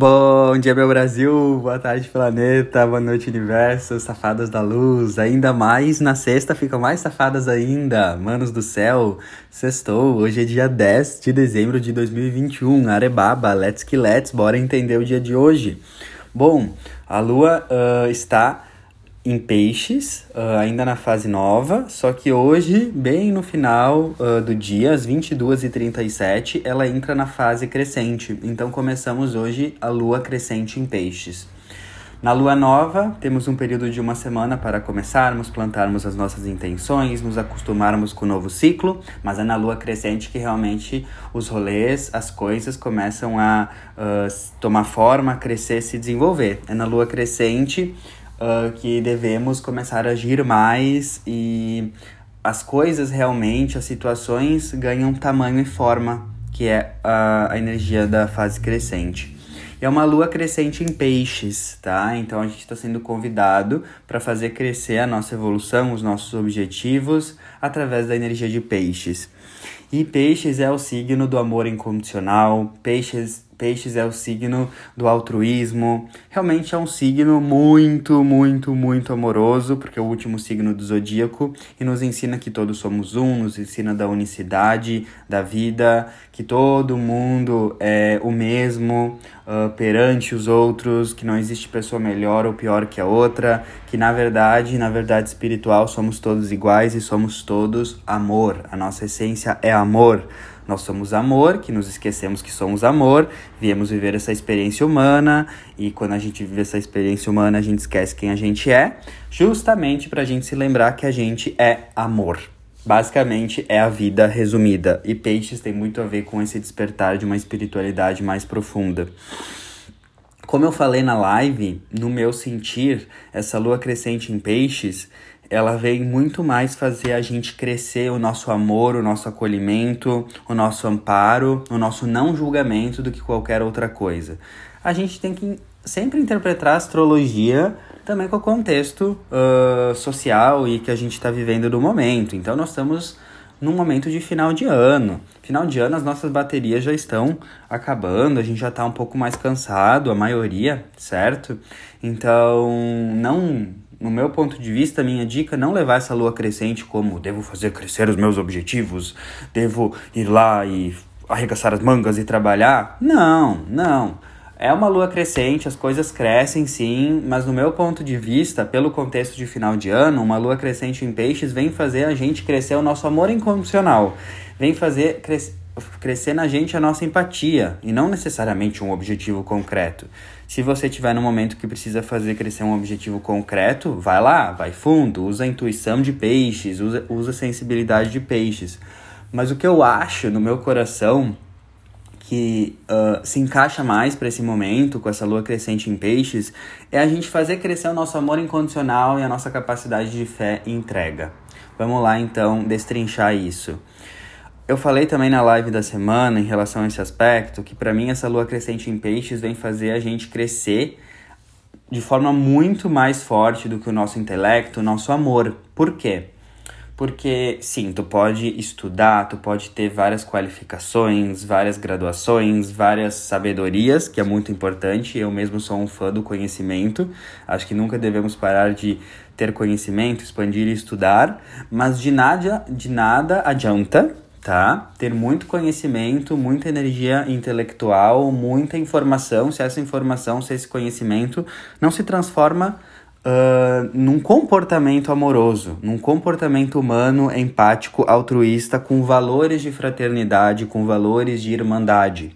Bom dia, meu Brasil, boa tarde, planeta, boa noite, universo, safadas da luz, ainda mais na sexta ficam mais safadas ainda, manos do céu, sextou, hoje é dia 10 de dezembro de 2021, arebaba, let's que let's, bora entender o dia de hoje. Bom, a lua uh, está em peixes, uh, ainda na fase nova, só que hoje, bem no final uh, do dia, às 22h37, ela entra na fase crescente. Então começamos hoje a lua crescente em peixes. Na lua nova, temos um período de uma semana para começarmos, plantarmos as nossas intenções, nos acostumarmos com o novo ciclo, mas é na lua crescente que realmente os rolês, as coisas começam a uh, tomar forma, crescer, se desenvolver. É na lua crescente uh, que devemos começar a agir mais e as coisas realmente, as situações ganham tamanho e forma, que é a, a energia da fase crescente. E é uma lua crescente em peixes, tá? Então a gente está sendo convidado para fazer crescer a nossa evolução, os nossos objetivos, através da energia de peixes. E peixes é o signo do amor incondicional, peixes Peixes é o signo do altruísmo. Realmente é um signo muito, muito, muito amoroso, porque é o último signo do zodíaco e nos ensina que todos somos um, nos ensina da unicidade da vida, que todo mundo é o mesmo uh, perante os outros, que não existe pessoa melhor ou pior que a outra, que na verdade, na verdade espiritual, somos todos iguais e somos todos amor. A nossa essência é amor. Nós somos amor, que nos esquecemos que somos amor, viemos viver essa experiência humana e quando a gente vive essa experiência humana, a gente esquece quem a gente é, justamente para a gente se lembrar que a gente é amor. Basicamente é a vida resumida. E peixes tem muito a ver com esse despertar de uma espiritualidade mais profunda. Como eu falei na live, no meu sentir, essa lua crescente em peixes ela vem muito mais fazer a gente crescer o nosso amor, o nosso acolhimento, o nosso amparo, o nosso não julgamento do que qualquer outra coisa. A gente tem que sempre interpretar a astrologia também com o contexto uh, social e que a gente está vivendo no momento. Então, nós estamos num momento de final de ano. Final de ano, as nossas baterias já estão acabando, a gente já está um pouco mais cansado, a maioria, certo? Então, não no meu ponto de vista, minha dica é não levar essa lua crescente como devo fazer crescer os meus objetivos, devo ir lá e arregaçar as mangas e trabalhar. Não, não. É uma lua crescente, as coisas crescem sim, mas no meu ponto de vista, pelo contexto de final de ano, uma lua crescente em peixes vem fazer a gente crescer o nosso amor incondicional, vem fazer cres crescer na gente a nossa empatia e não necessariamente um objetivo concreto. Se você tiver no momento que precisa fazer crescer um objetivo concreto, vai lá, vai fundo, usa a intuição de peixes, usa, usa a sensibilidade de peixes. Mas o que eu acho no meu coração que uh, se encaixa mais para esse momento, com essa lua crescente em peixes, é a gente fazer crescer o nosso amor incondicional e a nossa capacidade de fé e entrega. Vamos lá então destrinchar isso. Eu falei também na live da semana em relação a esse aspecto que para mim essa lua crescente em peixes vem fazer a gente crescer de forma muito mais forte do que o nosso intelecto, o nosso amor. Por quê? Porque sim, tu pode estudar, tu pode ter várias qualificações, várias graduações, várias sabedorias, que é muito importante. Eu mesmo sou um fã do conhecimento. Acho que nunca devemos parar de ter conhecimento, expandir e estudar, mas de nada, de nada adianta tá? Ter muito conhecimento, muita energia intelectual, muita informação. Se essa informação, se esse conhecimento não se transforma uh, num comportamento amoroso, num comportamento humano, empático, altruísta, com valores de fraternidade, com valores de irmandade.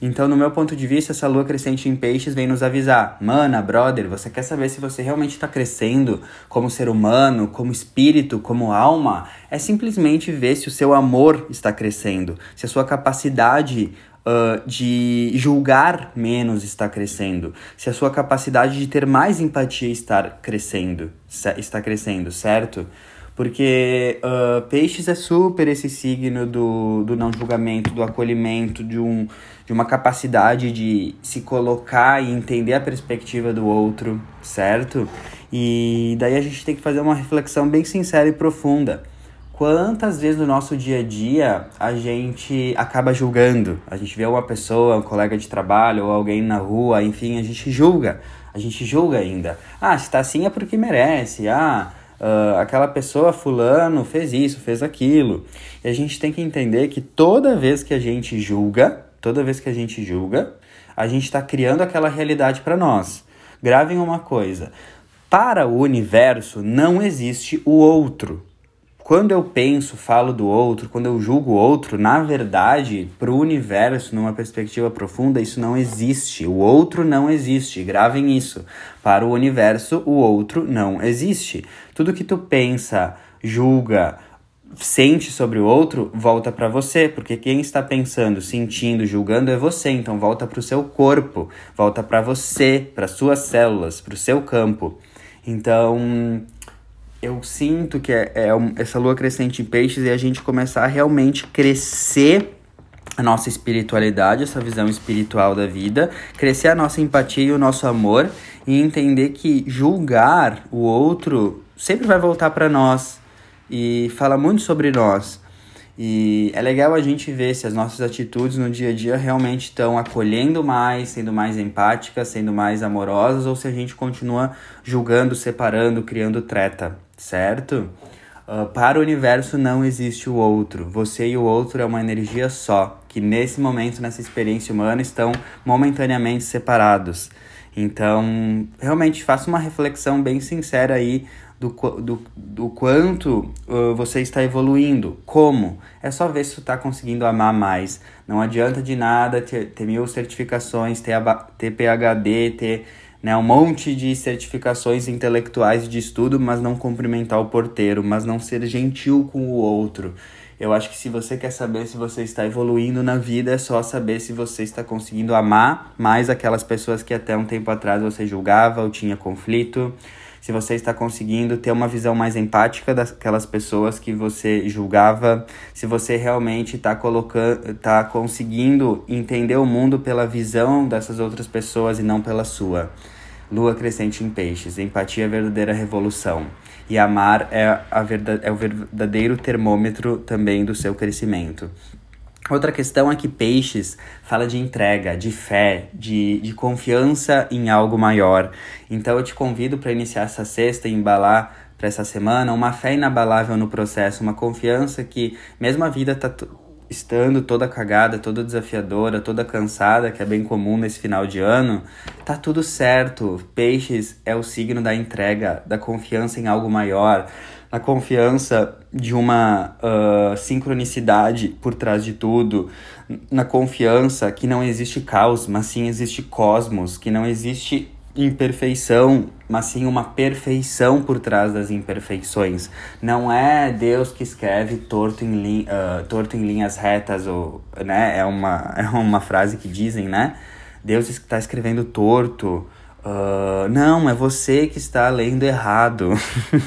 Então, no meu ponto de vista, essa lua crescente em peixes vem nos avisar: mana, brother, você quer saber se você realmente está crescendo como ser humano, como espírito, como alma? É simplesmente ver se o seu amor está crescendo, se a sua capacidade Uh, de julgar menos está crescendo, se a sua capacidade de ter mais empatia está crescendo, está crescendo, certo? Porque uh, peixes é super esse signo do, do não julgamento, do acolhimento, de, um, de uma capacidade de se colocar e entender a perspectiva do outro, certo? E daí a gente tem que fazer uma reflexão bem sincera e profunda. Quantas vezes no nosso dia a dia a gente acaba julgando? A gente vê uma pessoa, um colega de trabalho ou alguém na rua, enfim, a gente julga. A gente julga ainda. Ah, se tá assim é porque merece. Ah, uh, aquela pessoa fulano fez isso, fez aquilo. E a gente tem que entender que toda vez que a gente julga, toda vez que a gente julga, a gente está criando aquela realidade para nós. Gravem uma coisa: para o universo não existe o outro. Quando eu penso, falo do outro, quando eu julgo o outro, na verdade, para o universo, numa perspectiva profunda, isso não existe. O outro não existe. Gravem isso. Para o universo, o outro não existe. Tudo que tu pensa, julga, sente sobre o outro, volta para você, porque quem está pensando, sentindo, julgando é você, então volta para o seu corpo, volta para você, para suas células, para o seu campo. Então, eu sinto que é, é essa lua crescente em peixes e a gente começar a realmente crescer a nossa espiritualidade, essa visão espiritual da vida, crescer a nossa empatia e o nosso amor e entender que julgar o outro sempre vai voltar para nós e fala muito sobre nós. E é legal a gente ver se as nossas atitudes no dia a dia realmente estão acolhendo mais, sendo mais empáticas, sendo mais amorosas, ou se a gente continua julgando, separando, criando treta, certo? Uh, para o universo não existe o outro. Você e o outro é uma energia só, que nesse momento, nessa experiência humana, estão momentaneamente separados. Então, realmente faça uma reflexão bem sincera aí do, do, do quanto uh, você está evoluindo. Como? É só ver se você está conseguindo amar mais. Não adianta de nada ter, ter mil certificações, ter, ter PHD, ter né, um monte de certificações intelectuais de estudo, mas não cumprimentar o porteiro, mas não ser gentil com o outro. Eu acho que se você quer saber se você está evoluindo na vida, é só saber se você está conseguindo amar mais aquelas pessoas que até um tempo atrás você julgava ou tinha conflito se você está conseguindo ter uma visão mais empática daquelas pessoas que você julgava, se você realmente está colocando, está conseguindo entender o mundo pela visão dessas outras pessoas e não pela sua. Lua crescente em peixes, empatia é a verdadeira revolução. E amar é, a verdade, é o verdadeiro termômetro também do seu crescimento. Outra questão é que peixes fala de entrega, de fé, de, de confiança em algo maior. Então eu te convido para iniciar essa sexta e embalar para essa semana uma fé inabalável no processo, uma confiança que, mesmo a vida tá estando toda cagada, toda desafiadora, toda cansada, que é bem comum nesse final de ano, tá tudo certo. Peixes é o signo da entrega, da confiança em algo maior a confiança de uma uh, sincronicidade por trás de tudo, na confiança que não existe caos, mas sim existe cosmos, que não existe imperfeição, mas sim uma perfeição por trás das imperfeições. Não é Deus que escreve torto em, uh, torto em linhas retas, ou, né? é, uma, é uma frase que dizem, né? Deus está escrevendo torto, Uh, não, é você que está lendo errado.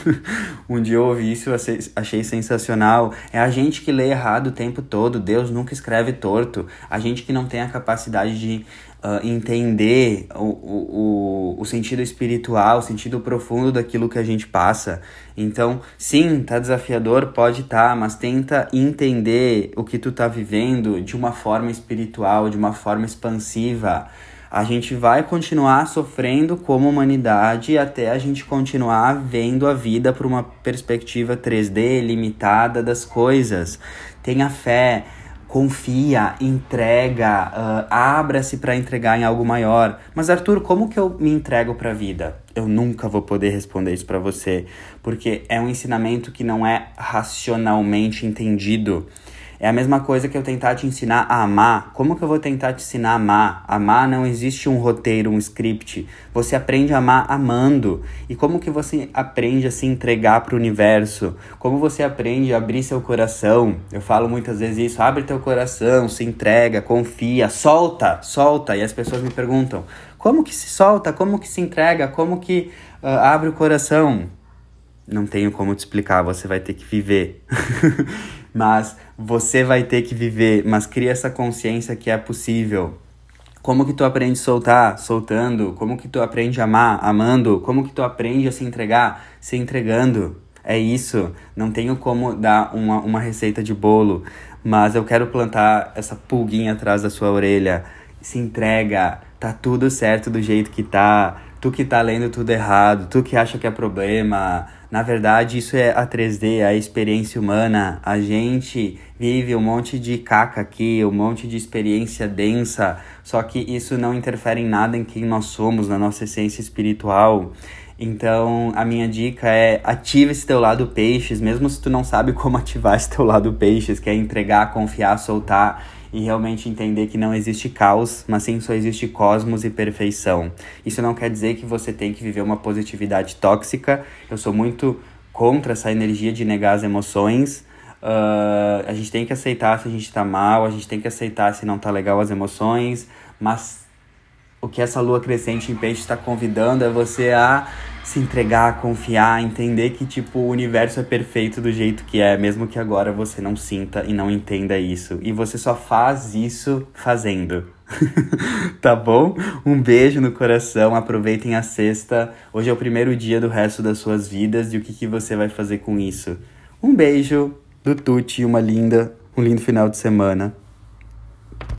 um dia eu ouvi isso, achei, sensacional. É a gente que lê errado o tempo todo. Deus nunca escreve torto. A gente que não tem a capacidade de uh, entender o, o, o, o sentido espiritual, o sentido profundo daquilo que a gente passa. Então, sim, tá desafiador, pode tá, mas tenta entender o que tu tá vivendo de uma forma espiritual, de uma forma expansiva a gente vai continuar sofrendo como humanidade até a gente continuar vendo a vida por uma perspectiva 3D limitada das coisas. Tenha fé, confia, entrega, uh, abra-se para entregar em algo maior. Mas Arthur, como que eu me entrego para a vida? Eu nunca vou poder responder isso para você, porque é um ensinamento que não é racionalmente entendido. É a mesma coisa que eu tentar te ensinar a amar. Como que eu vou tentar te ensinar a amar? Amar não existe um roteiro, um script. Você aprende a amar amando. E como que você aprende a se entregar para o universo? Como você aprende a abrir seu coração? Eu falo muitas vezes isso. Abre teu coração, se entrega, confia, solta, solta. E as pessoas me perguntam: como que se solta? Como que se entrega? Como que uh, abre o coração? Não tenho como te explicar, você vai ter que viver. mas você vai ter que viver, mas cria essa consciência que é possível. Como que tu aprende a soltar? Soltando. Como que tu aprende a amar? Amando. Como que tu aprende a se entregar? Se entregando. É isso. Não tenho como dar uma, uma receita de bolo, mas eu quero plantar essa pulguinha atrás da sua orelha. Se entrega, tá tudo certo do jeito que tá. Tu que tá lendo tudo errado, tu que acha que é problema. Na verdade, isso é a 3D, a experiência humana. A gente vive um monte de caca aqui, um monte de experiência densa, só que isso não interfere em nada em quem nós somos, na nossa essência espiritual. Então, a minha dica é ative esse teu lado peixes, mesmo se tu não sabe como ativar esse teu lado peixes, que é entregar, confiar, soltar e realmente entender que não existe caos, mas sim só existe cosmos e perfeição. Isso não quer dizer que você tem que viver uma positividade tóxica. Eu sou muito contra essa energia de negar as emoções. Uh, a gente tem que aceitar se a gente tá mal, a gente tem que aceitar se não tá legal as emoções, mas o que essa lua crescente em peixe está convidando é você a se entregar, confiar, entender que tipo o universo é perfeito do jeito que é, mesmo que agora você não sinta e não entenda isso. E você só faz isso fazendo. tá bom? Um beijo no coração, aproveitem a sexta. Hoje é o primeiro dia do resto das suas vidas e o que, que você vai fazer com isso. Um beijo do Tuti, uma linda, um lindo final de semana.